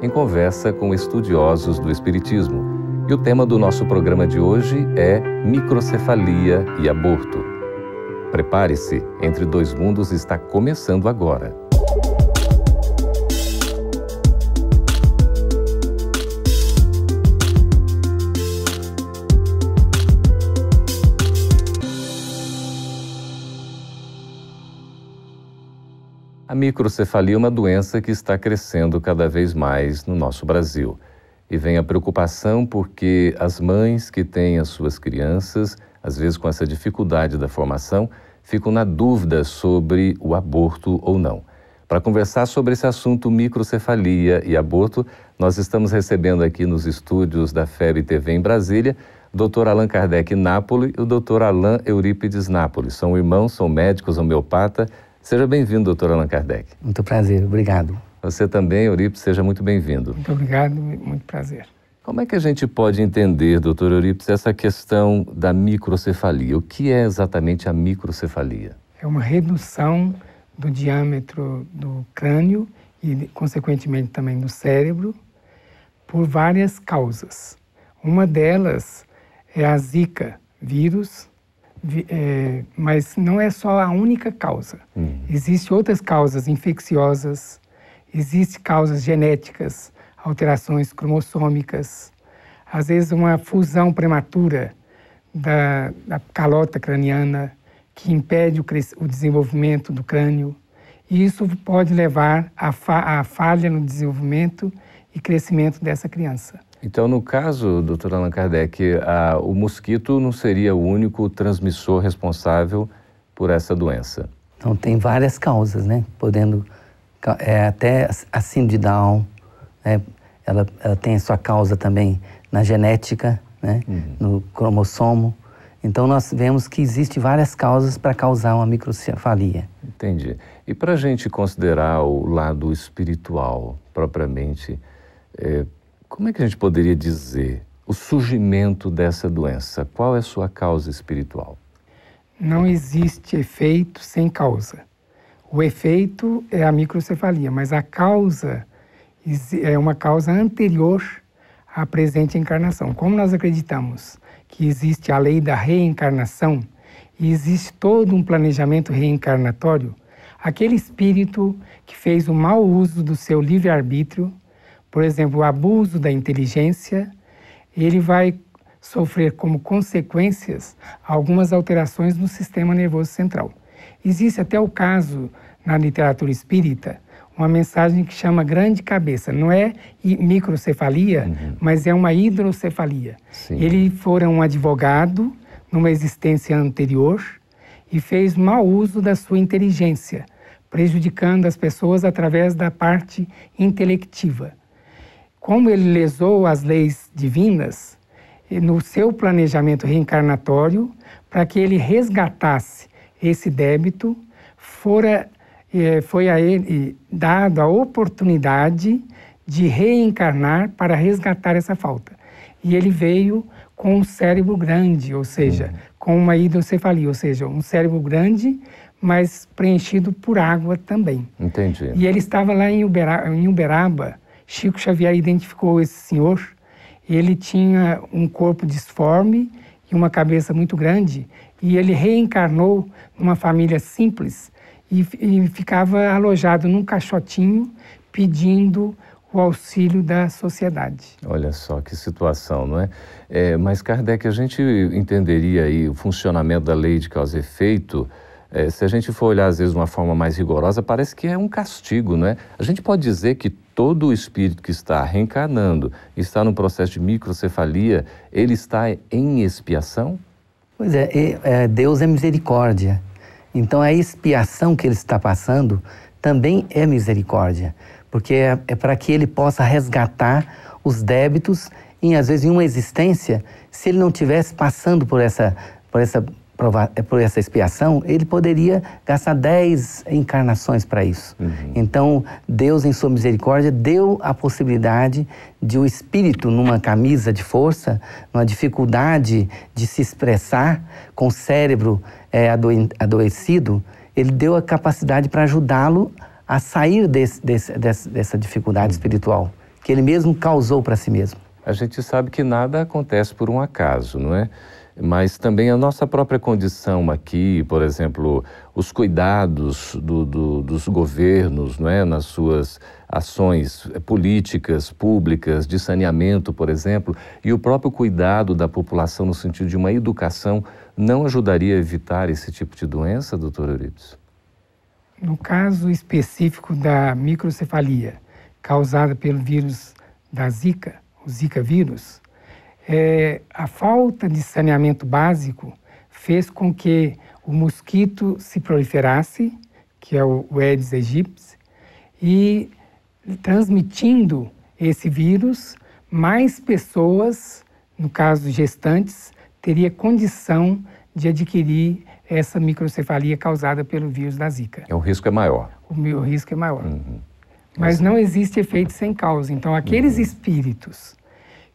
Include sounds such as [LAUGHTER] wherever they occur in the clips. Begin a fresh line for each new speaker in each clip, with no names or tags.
em conversa com estudiosos do Espiritismo. E o tema do nosso programa de hoje é microcefalia e aborto. Prepare-se, Entre Dois Mundos está começando agora. A microcefalia é uma doença que está crescendo cada vez mais no nosso Brasil. E vem a preocupação porque as mães que têm as suas crianças, às vezes com essa dificuldade da formação, ficam na dúvida sobre o aborto ou não. Para conversar sobre esse assunto microcefalia e aborto, nós estamos recebendo aqui nos estúdios da FEB TV em Brasília Dr. Allan Kardec Nápoles e o Dr. Alain Eurípides Nápoles. São irmãos, são médicos, homeopata, Seja bem-vindo, doutor Allan Kardec.
Muito prazer, obrigado.
Você também, Eurípides, seja muito bem-vindo.
Muito obrigado, muito prazer.
Como é que a gente pode entender, doutor Eurípides, essa questão da microcefalia? O que é exatamente a microcefalia?
É uma redução do diâmetro do crânio e, consequentemente, também do cérebro, por várias causas. Uma delas é a Zika vírus, é, mas não é só a única causa. Uhum. Existem outras causas infecciosas, existem causas genéticas, alterações cromossômicas, às vezes uma fusão prematura da, da calota craniana que impede o, o, desenvolvimento do crânio. E isso pode levar à fa falha no desenvolvimento e crescimento dessa criança.
Então, no caso, doutor Allan Kardec, a, o mosquito não seria o único transmissor responsável por essa doença?
Então, tem várias causas, né? Podendo, é, até a síndrome de Down, né? ela, ela, tem a sua causa também na genética, né? Uhum. No cromossomo. Então, nós vemos que existem várias causas para causar uma microcefalia.
Entendi. E para a gente considerar o lado espiritual, propriamente, é, como é que a gente poderia dizer o surgimento dessa doença? Qual é a sua causa espiritual?
Não existe efeito sem causa. O efeito é a microcefalia, mas a causa é uma causa anterior à presente encarnação. Como nós acreditamos que existe a lei da reencarnação e existe todo um planejamento reencarnatório, aquele espírito que fez o mau uso do seu livre-arbítrio por exemplo, o abuso da inteligência, ele vai sofrer como consequências algumas alterações no sistema nervoso central. Existe até o caso na literatura espírita uma mensagem que chama grande cabeça. Não é microcefalia, uhum. mas é uma hidrocefalia. Sim. Ele fora um advogado numa existência anterior e fez mau uso da sua inteligência, prejudicando as pessoas através da parte intelectiva como ele lesou as leis divinas no seu planejamento reencarnatório para que ele resgatasse esse débito, fora, eh, foi a ele dado a oportunidade de reencarnar para resgatar essa falta. E ele veio com um cérebro grande, ou seja, uhum. com uma hidrocefalia, ou seja, um cérebro grande, mas preenchido por água também.
Entendi.
E ele estava lá em Uberaba, em Uberaba Chico Xavier identificou esse senhor. Ele tinha um corpo disforme e uma cabeça muito grande, e ele reencarnou numa família simples e, e ficava alojado num caixotinho pedindo o auxílio da sociedade.
Olha só que situação, não é? é? Mas, Kardec, a gente entenderia aí o funcionamento da lei de causa e efeito é, se a gente for olhar, às vezes, de uma forma mais rigorosa, parece que é um castigo, não é? A gente pode dizer que todo o espírito que está reencarnando, está no processo de microcefalia, ele está em expiação?
Pois é, é Deus é misericórdia. Então, a expiação que ele está passando também é misericórdia, porque é, é para que ele possa resgatar os débitos em, às vezes, em uma existência, se ele não tivesse passando por essa, por essa, por essa expiação, ele poderia gastar dez encarnações para isso. Uhum. Então, Deus, em sua misericórdia, deu a possibilidade de o espírito, numa camisa de força, numa dificuldade de se expressar, com o cérebro é, adoecido, ele deu a capacidade para ajudá-lo a sair desse, desse, desse, dessa dificuldade espiritual que ele mesmo causou para si mesmo.
A gente sabe que nada acontece por um acaso, não é? Mas também a nossa própria condição aqui, por exemplo, os cuidados do, do, dos governos, não é? nas suas ações políticas, públicas, de saneamento, por exemplo, e o próprio cuidado da população no sentido de uma educação, não ajudaria a evitar esse tipo de doença, doutor Euripides?
No caso específico da microcefalia, causada pelo vírus da Zika, o Zika vírus, é, a falta de saneamento básico fez com que o mosquito se proliferasse, que é o Aedes aegypti, e transmitindo esse vírus, mais pessoas, no caso gestantes, teria condição de adquirir essa microcefalia causada pelo vírus da Zika.
O risco é maior.
O, o risco é maior. Uhum. Mas não existe efeito sem causa. Então, aqueles uhum. espíritos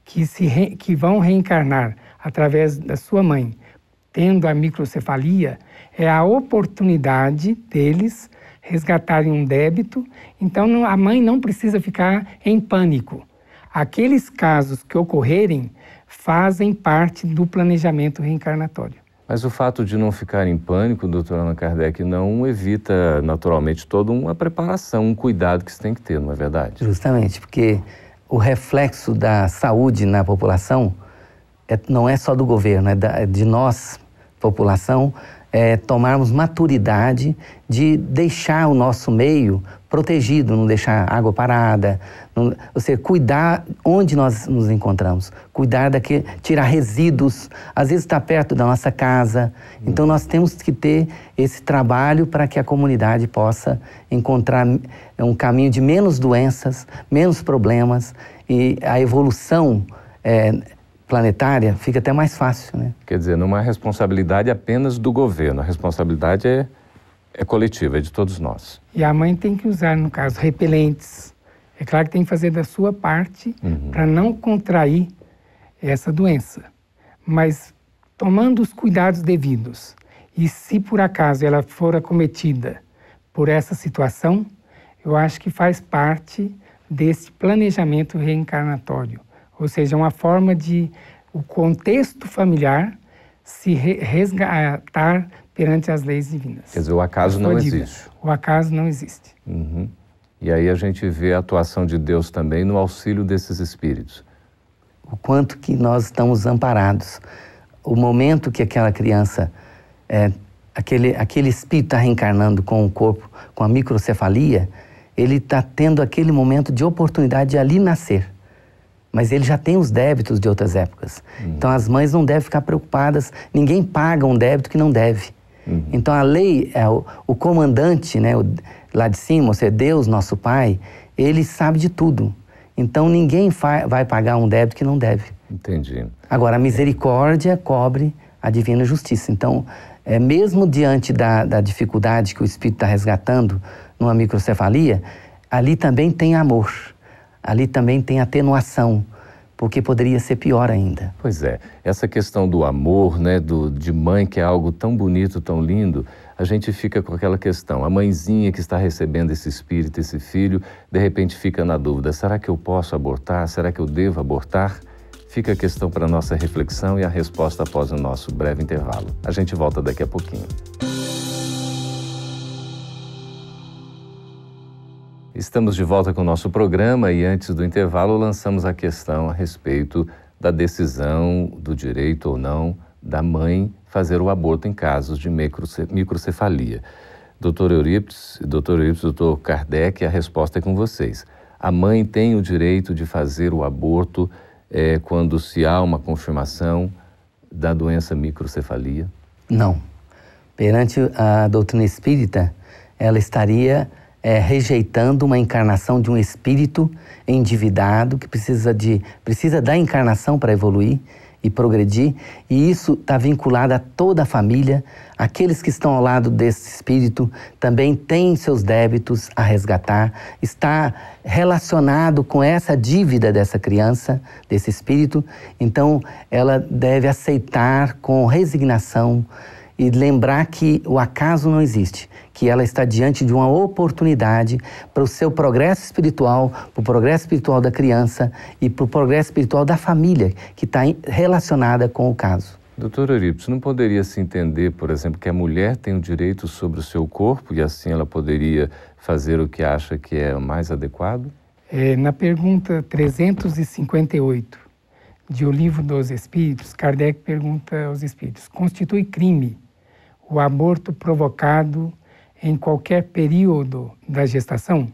que, se re, que vão reencarnar através da sua mãe, tendo a microcefalia, é a oportunidade deles resgatarem um débito. Então, não, a mãe não precisa ficar em pânico. Aqueles casos que ocorrerem fazem parte do planejamento reencarnatório.
Mas o fato de não ficar em pânico, doutora Allan Kardec, não evita naturalmente toda uma preparação, um cuidado que se tem que ter, não é verdade?
Justamente, porque o reflexo da saúde na população é, não é só do governo, é, da, é de nós, população, é, tomarmos maturidade de deixar o nosso meio protegido, não deixar água parada, não, ou seja, cuidar onde nós nos encontramos, cuidar daqui, tirar resíduos, às vezes está perto da nossa casa. Então nós temos que ter esse trabalho para que a comunidade possa encontrar um caminho de menos doenças, menos problemas e a evolução é, planetária fica até mais fácil, né?
Quer dizer, não é responsabilidade apenas do governo, a responsabilidade é, é coletiva, é de todos nós.
E a mãe tem que usar, no caso, repelentes. É claro que tem que fazer da sua parte uhum. para não contrair essa doença. Mas tomando os cuidados devidos, e se por acaso ela for acometida por essa situação, eu acho que faz parte desse planejamento reencarnatório ou seja, uma forma de o contexto familiar se resgatar perante as leis divinas.
Quer dizer, o acaso não existe.
O acaso não existe.
Uhum. E aí a gente vê a atuação de Deus também no auxílio desses espíritos.
O quanto que nós estamos amparados. O momento que aquela criança, é, aquele, aquele espírito está reencarnando com o corpo, com a microcefalia, ele está tendo aquele momento de oportunidade de ali nascer mas ele já tem os débitos de outras épocas. Uhum. Então as mães não devem ficar preocupadas, ninguém paga um débito que não deve. Uhum. Então a lei, é, o, o comandante, né, o, lá de cima, ou seja, Deus, nosso Pai, ele sabe de tudo. Então ninguém vai pagar um débito que não deve.
Entendi.
Agora, a misericórdia cobre a divina justiça. Então, é, mesmo diante da, da dificuldade que o Espírito está resgatando numa microcefalia, ali também tem amor ali também tem atenuação, porque poderia ser pior ainda.
Pois é, essa questão do amor, né, do, de mãe, que é algo tão bonito, tão lindo, a gente fica com aquela questão. A mãezinha que está recebendo esse espírito, esse filho, de repente fica na dúvida: será que eu posso abortar? Será que eu devo abortar? Fica a questão para nossa reflexão e a resposta após o nosso breve intervalo. A gente volta daqui a pouquinho. Estamos de volta com o nosso programa e antes do intervalo lançamos a questão a respeito da decisão do direito ou não da mãe fazer o aborto em casos de microcefalia. Doutor Eurípides, doutor Eurípides, doutor Kardec, a resposta é com vocês. A mãe tem o direito de fazer o aborto é, quando se há uma confirmação da doença microcefalia?
Não. Perante a doutrina espírita, ela estaria é, rejeitando uma encarnação de um espírito endividado que precisa, de, precisa da encarnação para evoluir e progredir, e isso está vinculado a toda a família. Aqueles que estão ao lado desse espírito também têm seus débitos a resgatar, está relacionado com essa dívida dessa criança, desse espírito, então ela deve aceitar com resignação e lembrar que o acaso não existe, que ela está diante de uma oportunidade para o seu progresso espiritual, para o progresso espiritual da criança e para o progresso espiritual da família que está relacionada com o caso.
Doutor Eurípides, não poderia se entender, por exemplo, que a mulher tem o direito sobre o seu corpo e assim ela poderia fazer o que acha que é o mais adequado?
É, na pergunta 358 de O Livro dos Espíritos, Kardec pergunta aos espíritos: constitui crime o aborto provocado em qualquer período da gestação?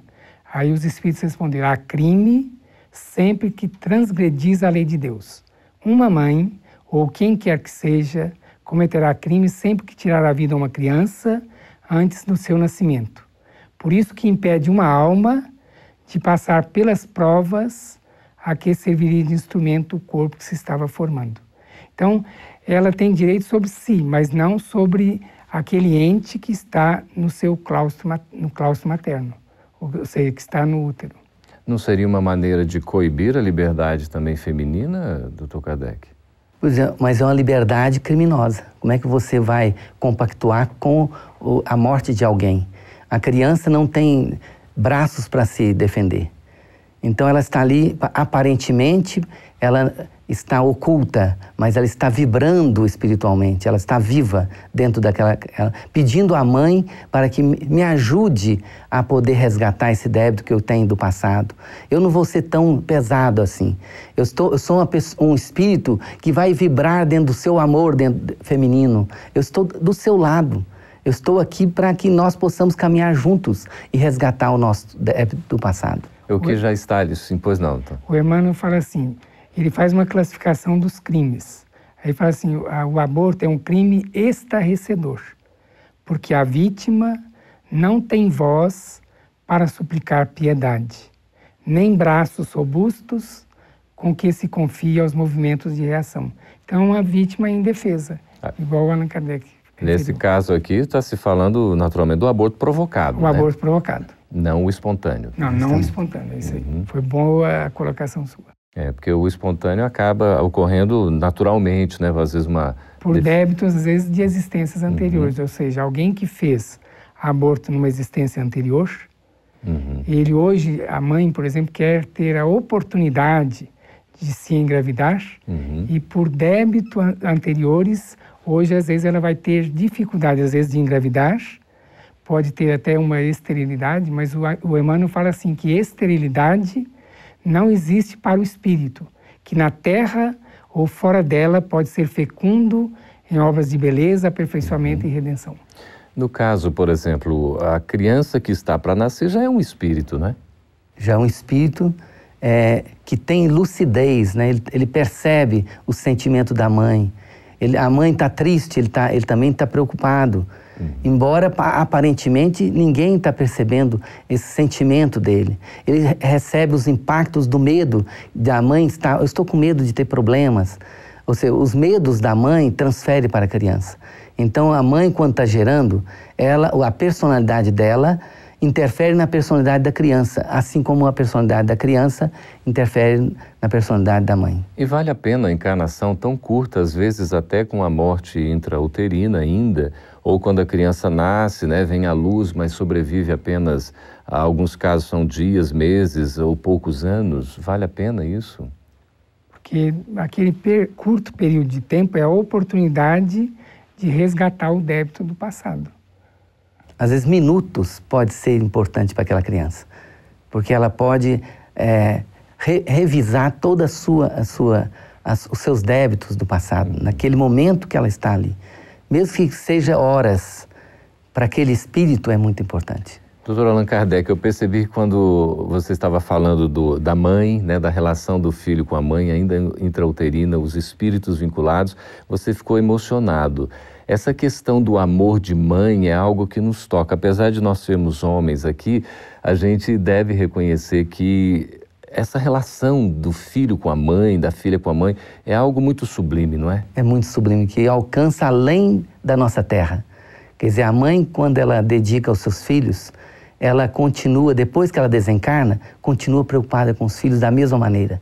Aí os espíritos responderam: há crime sempre que transgredis a lei de Deus. Uma mãe, ou quem quer que seja, cometerá crime sempre que tirar a vida a uma criança antes do seu nascimento. Por isso que impede uma alma de passar pelas provas a que serviria de instrumento o corpo que se estava formando. Então, ela tem direito sobre si, mas não sobre aquele ente que está no seu claustro, no claustro materno, ou seja, que está no útero.
Não seria uma maneira de coibir a liberdade também feminina, doutor Kardec?
Pois é, mas é uma liberdade criminosa. Como é que você vai compactuar com a morte de alguém? A criança não tem braços para se defender. Então ela está ali, aparentemente, ela está oculta, mas ela está vibrando espiritualmente, ela está viva dentro daquela. Ela, pedindo à mãe para que me ajude a poder resgatar esse débito que eu tenho do passado. Eu não vou ser tão pesado assim. Eu, estou, eu sou pessoa, um espírito que vai vibrar dentro do seu amor dentro, feminino. Eu estou do seu lado. Eu estou aqui para que nós possamos caminhar juntos e resgatar o nosso débito do passado.
O que já está ali, sim, pois não. Então.
O Emmanuel fala assim: ele faz uma classificação dos crimes. Aí fala assim: o aborto é um crime estarrecedor, porque a vítima não tem voz para suplicar piedade, nem braços robustos com que se confia aos movimentos de reação. Então, a vítima é indefesa, ah. igual o Allan Kardec.
Nesse caso aqui, está se falando naturalmente do aborto provocado.
O
né?
aborto provocado.
Não o espontâneo.
Não, não o espontâneo, é isso aí. Uhum. Foi boa a colocação sua.
É, porque o espontâneo acaba ocorrendo naturalmente, né? Às vezes uma...
Por débitos, às vezes, de existências anteriores. Uhum. Ou seja, alguém que fez aborto numa existência anterior, uhum. ele hoje, a mãe, por exemplo, quer ter a oportunidade de se engravidar uhum. e por débito anteriores, hoje, às vezes, ela vai ter dificuldade, às vezes, de engravidar, pode ter até uma esterilidade, mas o, o Emmanuel fala assim que esterilidade não existe para o espírito, que na terra ou fora dela pode ser fecundo em obras de beleza, aperfeiçoamento uhum. e redenção.
No caso, por exemplo, a criança que está para nascer já é um espírito, né?
Já é um espírito é, que tem lucidez, né? Ele, ele, percebe o sentimento da mãe. Ele, a mãe está triste, ele, tá, ele também está preocupado. Embora aparentemente ninguém está percebendo esse sentimento dele. Ele recebe os impactos do medo da mãe estar, eu estou com medo de ter problemas. Ou seja, os medos da mãe transfere para a criança. Então a mãe quando está gerando, ela, a personalidade dela interfere na personalidade da criança, assim como a personalidade da criança interfere na personalidade da mãe.
E vale a pena a encarnação tão curta, às vezes até com a morte intrauterina ainda, ou quando a criança nasce, né, vem à luz, mas sobrevive apenas, a alguns casos são dias, meses ou poucos anos. Vale a pena isso?
Porque aquele per curto período de tempo é a oportunidade de resgatar o débito do passado.
Às vezes, minutos pode ser importante para aquela criança, porque ela pode é, re revisar toda a sua, a sua, as, os seus débitos do passado, naquele momento que ela está ali mesmo que seja horas, para aquele espírito é muito importante.
Doutor Allan Kardec, eu percebi quando você estava falando do, da mãe, né, da relação do filho com a mãe, ainda intrauterina, os espíritos vinculados, você ficou emocionado. Essa questão do amor de mãe é algo que nos toca. Apesar de nós sermos homens aqui, a gente deve reconhecer que essa relação do filho com a mãe, da filha com a mãe, é algo muito sublime, não é?
É muito sublime, que alcança além da nossa terra. Quer dizer, a mãe, quando ela dedica aos seus filhos, ela continua, depois que ela desencarna, continua preocupada com os filhos da mesma maneira.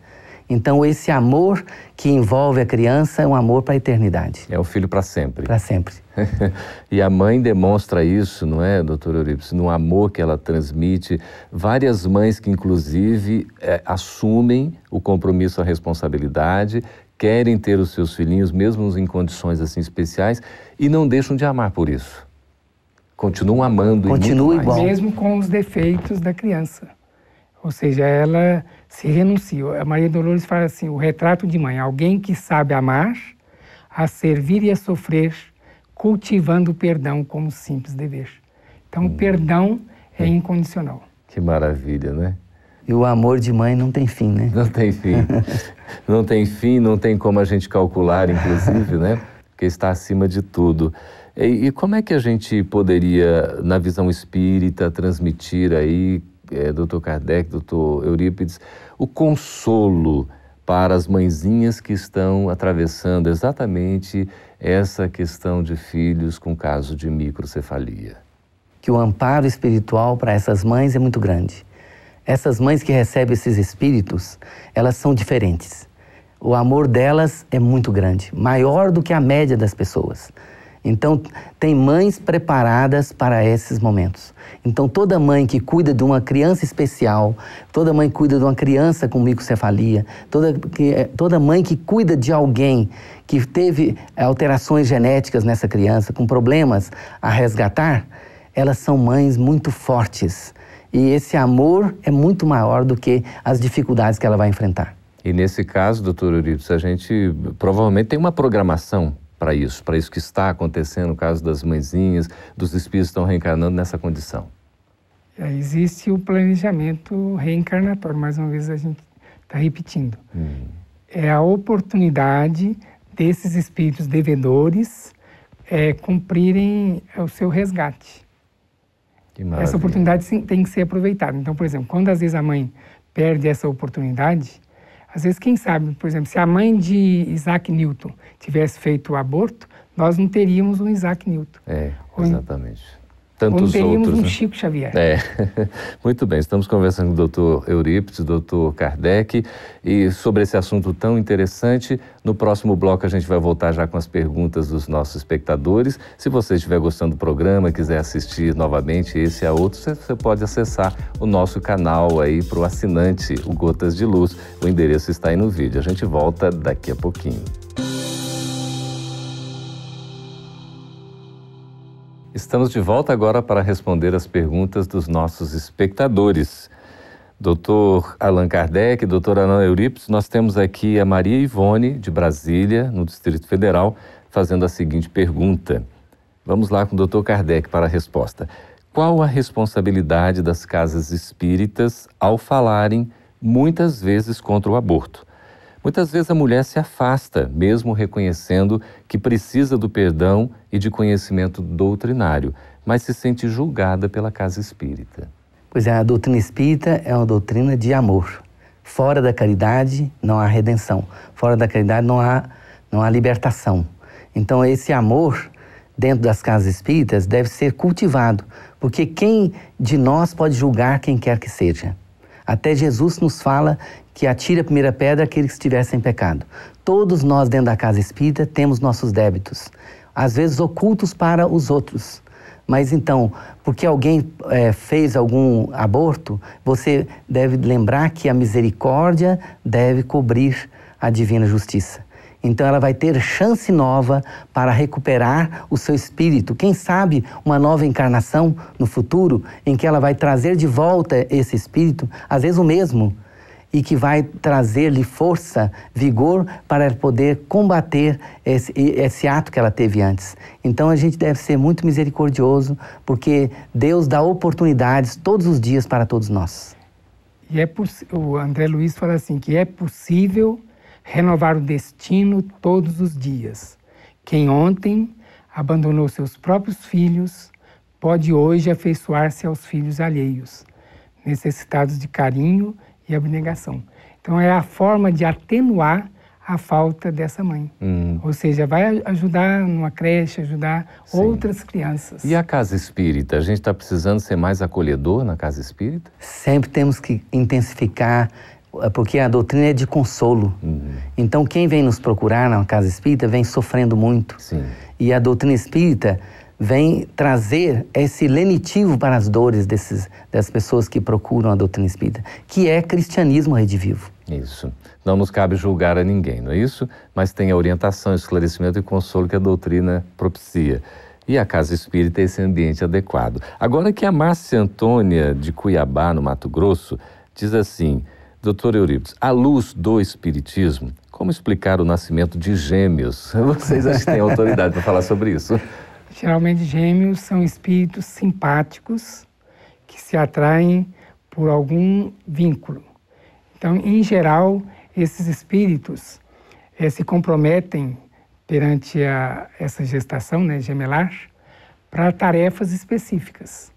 Então, esse amor que envolve a criança é um amor para a eternidade.
É o filho para sempre.
Para sempre. [LAUGHS]
e a mãe demonstra isso, não é, doutor Euripides? No amor que ela transmite. Várias mães que, inclusive, é, assumem o compromisso, a responsabilidade, querem ter os seus filhinhos, mesmo em condições assim especiais, e não deixam de amar por isso. Continuam amando
Continua
e igual.
Mesmo com os defeitos da criança. Ou seja, ela se renuncia. A Maria Dolores fala assim: o retrato de mãe, alguém que sabe amar, a servir e a sofrer, cultivando o perdão como simples dever. Então, hum. o perdão é incondicional.
Que maravilha, né?
E o amor de mãe não tem fim, né?
Não tem fim. [LAUGHS] não tem fim, não tem como a gente calcular, inclusive, né? Porque está acima de tudo. E, e como é que a gente poderia, na visão espírita, transmitir aí é, Dr. Kardec, Dr. Eurípides, o consolo para as mãezinhas que estão atravessando exatamente essa questão de filhos com caso de microcefalia.
Que o amparo espiritual para essas mães é muito grande. Essas mães que recebem esses espíritos, elas são diferentes. O amor delas é muito grande, maior do que a média das pessoas. Então, tem mães preparadas para esses momentos. Então, toda mãe que cuida de uma criança especial, toda mãe que cuida de uma criança com microcefalia, toda, que, eh, toda mãe que cuida de alguém que teve alterações genéticas nessa criança, com problemas a resgatar, elas são mães muito fortes. E esse amor é muito maior do que as dificuldades que ela vai enfrentar.
E nesse caso, doutor Euripides, a gente provavelmente tem uma programação para isso, para isso que está acontecendo no caso das mãezinhas, dos espíritos que estão reencarnando nessa condição?
É, existe o planejamento reencarnatório, mais uma vez a gente está repetindo. Hum. É a oportunidade desses espíritos devedores é, cumprirem o seu resgate. Essa oportunidade tem que ser aproveitada. Então, por exemplo, quando às vezes a mãe perde essa oportunidade, às vezes, quem sabe, por exemplo, se a mãe de Isaac Newton tivesse feito o aborto, nós não teríamos um Isaac Newton.
É, exatamente. Tantos
Ou teríamos
outros,
um
né?
Chico Xavier.
É. [LAUGHS] Muito bem, estamos conversando com o doutor Eurípides, doutor Kardec, e sobre esse assunto tão interessante. No próximo bloco a gente vai voltar já com as perguntas dos nossos espectadores. Se você estiver gostando do programa, quiser assistir novamente esse a outro, você pode acessar o nosso canal aí para o assinante, o Gotas de Luz. O endereço está aí no vídeo. A gente volta daqui a pouquinho. Estamos de volta agora para responder as perguntas dos nossos espectadores. Doutor Allan Kardec, doutor Allan Eurípides, nós temos aqui a Maria Ivone, de Brasília, no Distrito Federal, fazendo a seguinte pergunta. Vamos lá com o doutor Kardec para a resposta. Qual a responsabilidade das casas espíritas ao falarem muitas vezes contra o aborto? Muitas vezes a mulher se afasta, mesmo reconhecendo que precisa do perdão e de conhecimento doutrinário, mas se sente julgada pela casa espírita.
Pois é, a doutrina espírita é uma doutrina de amor. Fora da caridade não há redenção. Fora da caridade não há, não há libertação. Então, esse amor dentro das casas espíritas deve ser cultivado, porque quem de nós pode julgar quem quer que seja? Até Jesus nos fala que atire a primeira pedra aquele que estiver sem pecado. Todos nós dentro da casa espírita temos nossos débitos, às vezes ocultos para os outros. Mas então, porque alguém é, fez algum aborto, você deve lembrar que a misericórdia deve cobrir a divina justiça. Então ela vai ter chance nova para recuperar o seu espírito. Quem sabe uma nova encarnação no futuro em que ela vai trazer de volta esse espírito, às vezes o mesmo, e que vai trazer-lhe força, vigor para poder combater esse, esse ato que ela teve antes. Então a gente deve ser muito misericordioso, porque Deus dá oportunidades todos os dias para todos nós.
E é o André Luiz fala assim que é possível renovar o destino todos os dias. Quem ontem abandonou seus próprios filhos, pode hoje afeiçoar-se aos filhos alheios, necessitados de carinho e abnegação. Então, é a forma de atenuar a falta dessa mãe. Hum. Ou seja, vai ajudar numa creche, ajudar Sim. outras crianças.
E a casa espírita? A gente está precisando ser mais acolhedor na casa espírita?
Sempre temos que intensificar, eh, porque a doutrina é de consolo. Uhum. Então, quem vem nos procurar na casa espírita vem sofrendo muito. Sim. E a doutrina espírita vem trazer esse lenitivo para as dores desses, das pessoas que procuram a doutrina espírita, que é cristianismo redivivo.
Isso. Não nos cabe julgar a ninguém, não é isso? Mas tem a orientação, esclarecimento e consolo que a doutrina propicia. E a Casa Espírita é esse ambiente adequado. Agora que a Márcia Antônia de Cuiabá, no Mato Grosso, diz assim: Doutor Eurípides, à luz do Espiritismo, como explicar o nascimento de gêmeos? [LAUGHS] Vocês acham que têm autoridade para falar sobre isso?
Geralmente, gêmeos são espíritos simpáticos que se atraem por algum vínculo. Então, em geral, esses espíritos eh, se comprometem perante a, essa gestação né, gemelar para tarefas específicas.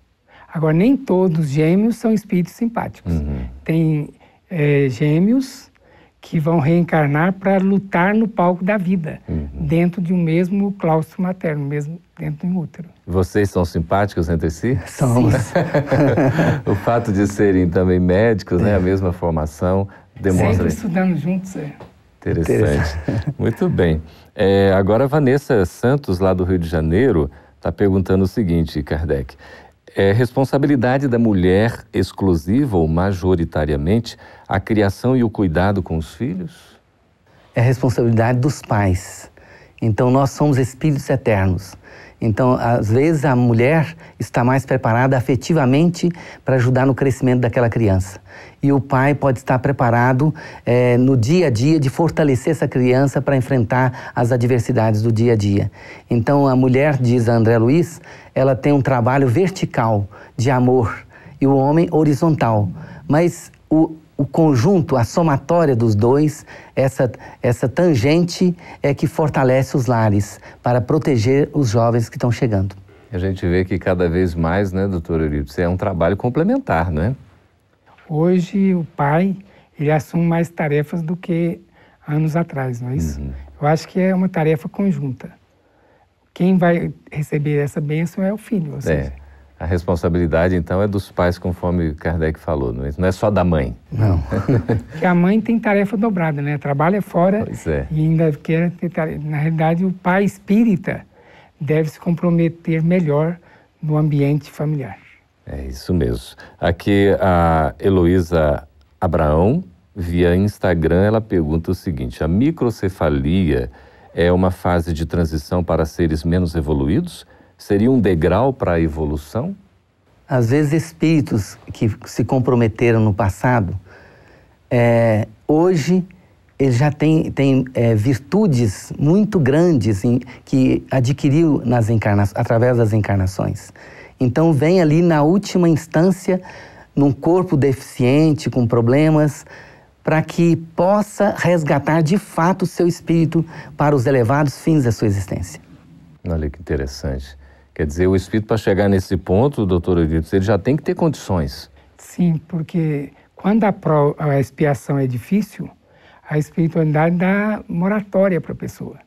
Agora, nem todos gêmeos são espíritos simpáticos. Uhum. Tem é, gêmeos que vão reencarnar para lutar no palco da vida, uhum. dentro de um mesmo claustro materno, mesmo dentro do útero.
Vocês são simpáticos entre si?
Somos. [LAUGHS]
o fato de serem também médicos, né, a mesma formação, demonstra...
Sempre estudando juntos, é.
Interessante. Interessante. Muito bem. É, agora, a Vanessa Santos, lá do Rio de Janeiro, está perguntando o seguinte, Kardec. É responsabilidade da mulher exclusiva ou majoritariamente a criação e o cuidado com os filhos?
É responsabilidade dos pais. Então nós somos espíritos eternos. Então, às vezes, a mulher está mais preparada afetivamente para ajudar no crescimento daquela criança. E o pai pode estar preparado é, no dia a dia de fortalecer essa criança para enfrentar as adversidades do dia a dia. Então, a mulher, diz a André Luiz, ela tem um trabalho vertical de amor e o homem horizontal. Mas o, o conjunto, a somatória dos dois, essa, essa tangente é que fortalece os lares para proteger os jovens que estão chegando.
A gente vê que cada vez mais, né, doutor Eurípides, é um trabalho complementar, né?
Hoje o pai, ele assume mais tarefas do que anos atrás, não é isso? Uhum. Eu acho que é uma tarefa conjunta. Quem vai receber essa bênção é o filho, ou é.
A responsabilidade, então, é dos pais, conforme Kardec falou, não é, não é só da mãe.
Não. [LAUGHS]
Porque a mãe tem tarefa dobrada, né? Trabalha fora
é.
e ainda quer ter tarefa. Na realidade, o pai espírita deve se comprometer melhor no ambiente familiar.
É isso mesmo. Aqui a Heloísa Abraão, via Instagram, ela pergunta o seguinte: a microcefalia é uma fase de transição para seres menos evoluídos? Seria um degrau para a evolução?
Às vezes, espíritos que se comprometeram no passado, é, hoje ele já tem é, virtudes muito grandes em, que adquiriu nas encarna através das encarnações. Então, vem ali na última instância, num corpo deficiente, com problemas, para que possa resgatar de fato o seu espírito para os elevados fins da sua existência.
Olha que interessante. Quer dizer, o espírito para chegar nesse ponto, doutor Edito, ele já tem que ter condições.
Sim, porque quando a, pro, a expiação é difícil, a espiritualidade dá moratória para a pessoa.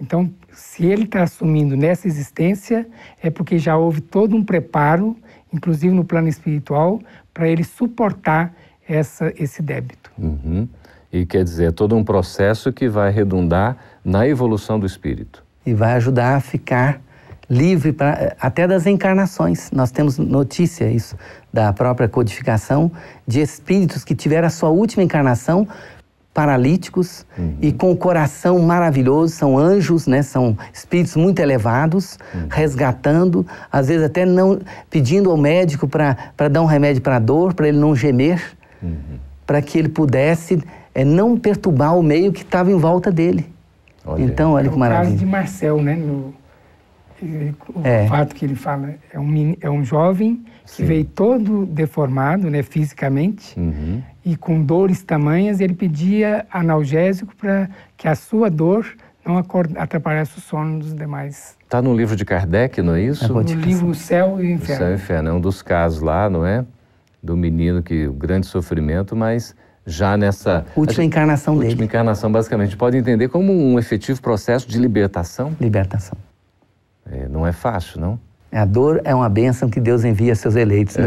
Então, se ele está assumindo nessa existência, é porque já houve todo um preparo, inclusive no plano espiritual, para ele suportar essa, esse débito.
Uhum. E quer dizer, é todo um processo que vai redundar na evolução do espírito.
E vai ajudar a ficar livre pra, até das encarnações. Nós temos notícia isso da própria codificação de espíritos que tiveram a sua última encarnação paralíticos uhum. e com o coração maravilhoso, são anjos, né? São espíritos muito elevados, uhum. resgatando, às vezes até não pedindo ao médico para dar um remédio para a dor, para ele não gemer, uhum. para que ele pudesse é, não perturbar o meio que estava em volta dele. Olha. Então, olha é que maravilha.
O caso de Marcel, né? No o é. fato que ele fala é um, é um jovem que Sim. veio todo deformado, né, fisicamente, uhum. e com dores tamanhas, ele pedia analgésico para que a sua dor não atrapalhasse o sono dos demais.
Está no livro de Kardec, não é isso?
no livro O Céu e o Inferno. O
Céu e o Inferno é um dos casos lá, não é? Do menino que o grande sofrimento, mas já nessa
última gente, encarnação
última
dele.
Última encarnação, basicamente, pode entender como um efetivo processo de libertação.
Libertação.
É, não é fácil, não?
A dor é uma bênção que Deus envia a seus eleitos. Né?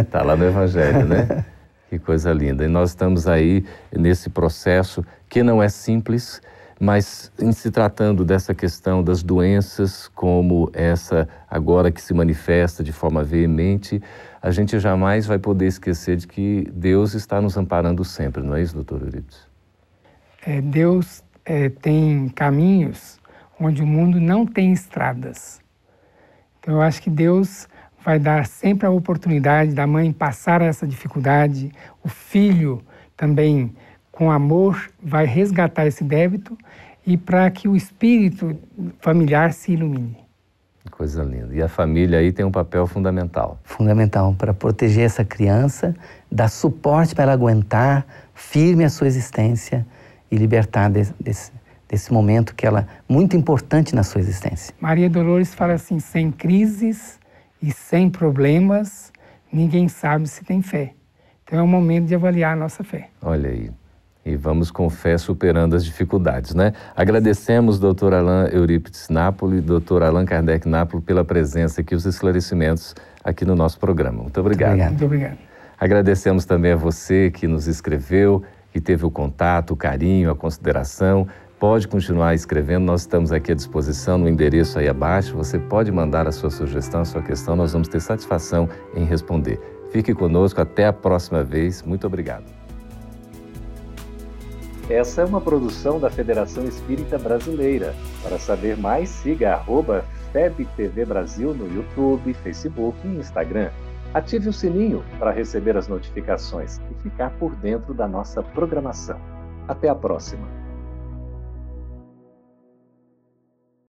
Está lá no Evangelho, né? que coisa linda. E nós estamos aí nesse processo que não é simples, mas em se tratando dessa questão das doenças, como essa agora que se manifesta de forma veemente, a gente jamais vai poder esquecer de que Deus está nos amparando sempre, não é isso, doutor Euripides?
É, Deus é, tem caminhos onde o mundo não tem estradas. Então eu acho que Deus vai dar sempre a oportunidade da mãe passar essa dificuldade, o filho também com amor vai resgatar esse débito e para que o espírito familiar se ilumine.
Coisa linda. E a família aí tem um papel fundamental.
Fundamental para proteger essa criança, dar suporte para ela aguentar firme a sua existência e libertar desse, desse, desse momento que ela muito importante na sua existência.
Maria Dolores fala assim: sem crises e sem problemas, ninguém sabe se tem fé. Então é o momento de avaliar a nossa fé.
Olha aí. E vamos com fé superando as dificuldades, né? Agradecemos doutor Alain Eurípides Napoli, doutor Allan Kardec Napoli pela presença aqui, os esclarecimentos aqui no nosso programa. Muito obrigado.
Muito obrigado. Muito obrigado.
Agradecemos também a você que nos escreveu, que teve o contato, o carinho, a consideração. Pode continuar escrevendo, nós estamos aqui à disposição no endereço aí abaixo. Você pode mandar a sua sugestão, a sua questão, nós vamos ter satisfação em responder. Fique conosco, até a próxima vez. Muito obrigado.
Essa é uma produção da Federação Espírita Brasileira. Para saber mais, siga arroba FebTV Brasil no YouTube, Facebook e Instagram. Ative o sininho para receber as notificações e ficar por dentro da nossa programação. Até a próxima!